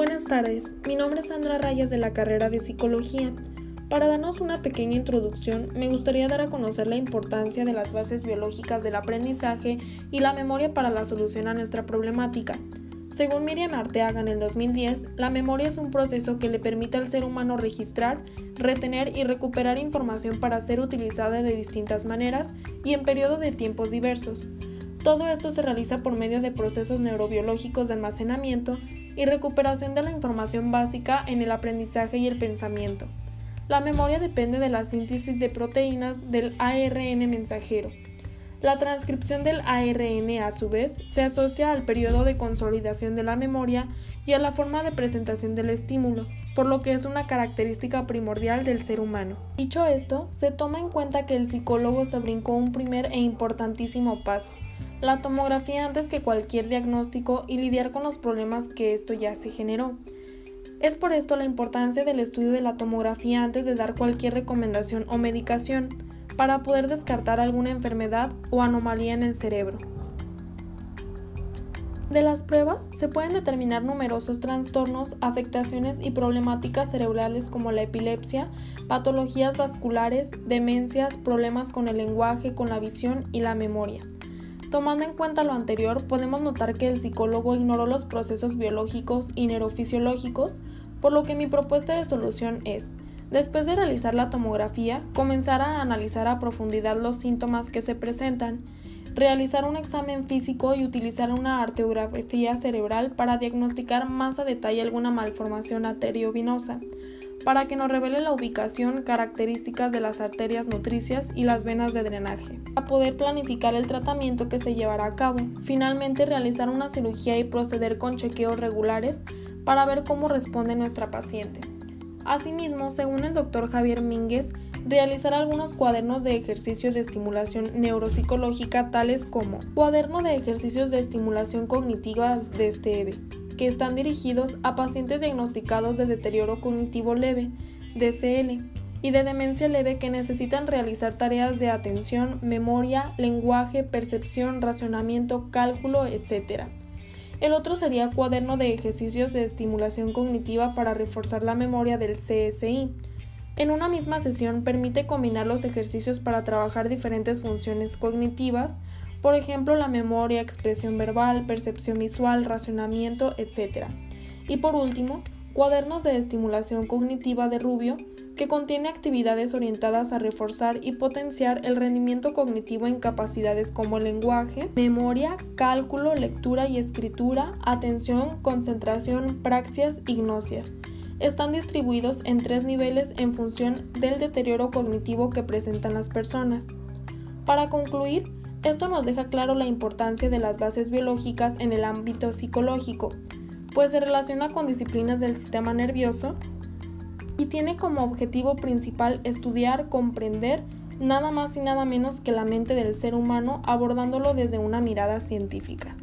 Buenas tardes, mi nombre es Sandra Rayas de la carrera de Psicología. Para darnos una pequeña introducción, me gustaría dar a conocer la importancia de las bases biológicas del aprendizaje y la memoria para la solución a nuestra problemática. Según Miriam Arteaga en el 2010, la memoria es un proceso que le permite al ser humano registrar, retener y recuperar información para ser utilizada de distintas maneras y en periodo de tiempos diversos. Todo esto se realiza por medio de procesos neurobiológicos de almacenamiento y recuperación de la información básica en el aprendizaje y el pensamiento. La memoria depende de la síntesis de proteínas del ARN mensajero. La transcripción del ARN a su vez se asocia al periodo de consolidación de la memoria y a la forma de presentación del estímulo, por lo que es una característica primordial del ser humano. Dicho esto, se toma en cuenta que el psicólogo se brincó un primer e importantísimo paso, la tomografía antes que cualquier diagnóstico y lidiar con los problemas que esto ya se generó. Es por esto la importancia del estudio de la tomografía antes de dar cualquier recomendación o medicación, para poder descartar alguna enfermedad o anomalía en el cerebro. De las pruebas se pueden determinar numerosos trastornos, afectaciones y problemáticas cerebrales como la epilepsia, patologías vasculares, demencias, problemas con el lenguaje, con la visión y la memoria. Tomando en cuenta lo anterior, podemos notar que el psicólogo ignoró los procesos biológicos y neurofisiológicos, por lo que mi propuesta de solución es, después de realizar la tomografía, comenzar a analizar a profundidad los síntomas que se presentan, realizar un examen físico y utilizar una arteriografía cerebral para diagnosticar más a detalle alguna malformación arteriovenosa para que nos revele la ubicación, características de las arterias nutricias y las venas de drenaje, a poder planificar el tratamiento que se llevará a cabo, finalmente realizar una cirugía y proceder con chequeos regulares para ver cómo responde nuestra paciente. Asimismo, según el doctor Javier Mínguez, realizar algunos cuadernos de ejercicios de estimulación neuropsicológica tales como cuaderno de ejercicios de estimulación cognitiva de Steve, que están dirigidos a pacientes diagnosticados de deterioro cognitivo leve, DCL, y de demencia leve que necesitan realizar tareas de atención, memoria, lenguaje, percepción, racionamiento, cálculo, etc. El otro sería cuaderno de ejercicios de estimulación cognitiva para reforzar la memoria del CSI. En una misma sesión permite combinar los ejercicios para trabajar diferentes funciones cognitivas, por ejemplo la memoria, expresión verbal, percepción visual, racionamiento, etc. Y por último, cuadernos de estimulación cognitiva de Rubio, que contiene actividades orientadas a reforzar y potenciar el rendimiento cognitivo en capacidades como lenguaje, memoria, cálculo, lectura y escritura, atención, concentración, praxias y gnosias. Están distribuidos en tres niveles en función del deterioro cognitivo que presentan las personas. Para concluir, esto nos deja claro la importancia de las bases biológicas en el ámbito psicológico, pues se relaciona con disciplinas del sistema nervioso y tiene como objetivo principal estudiar, comprender nada más y nada menos que la mente del ser humano abordándolo desde una mirada científica.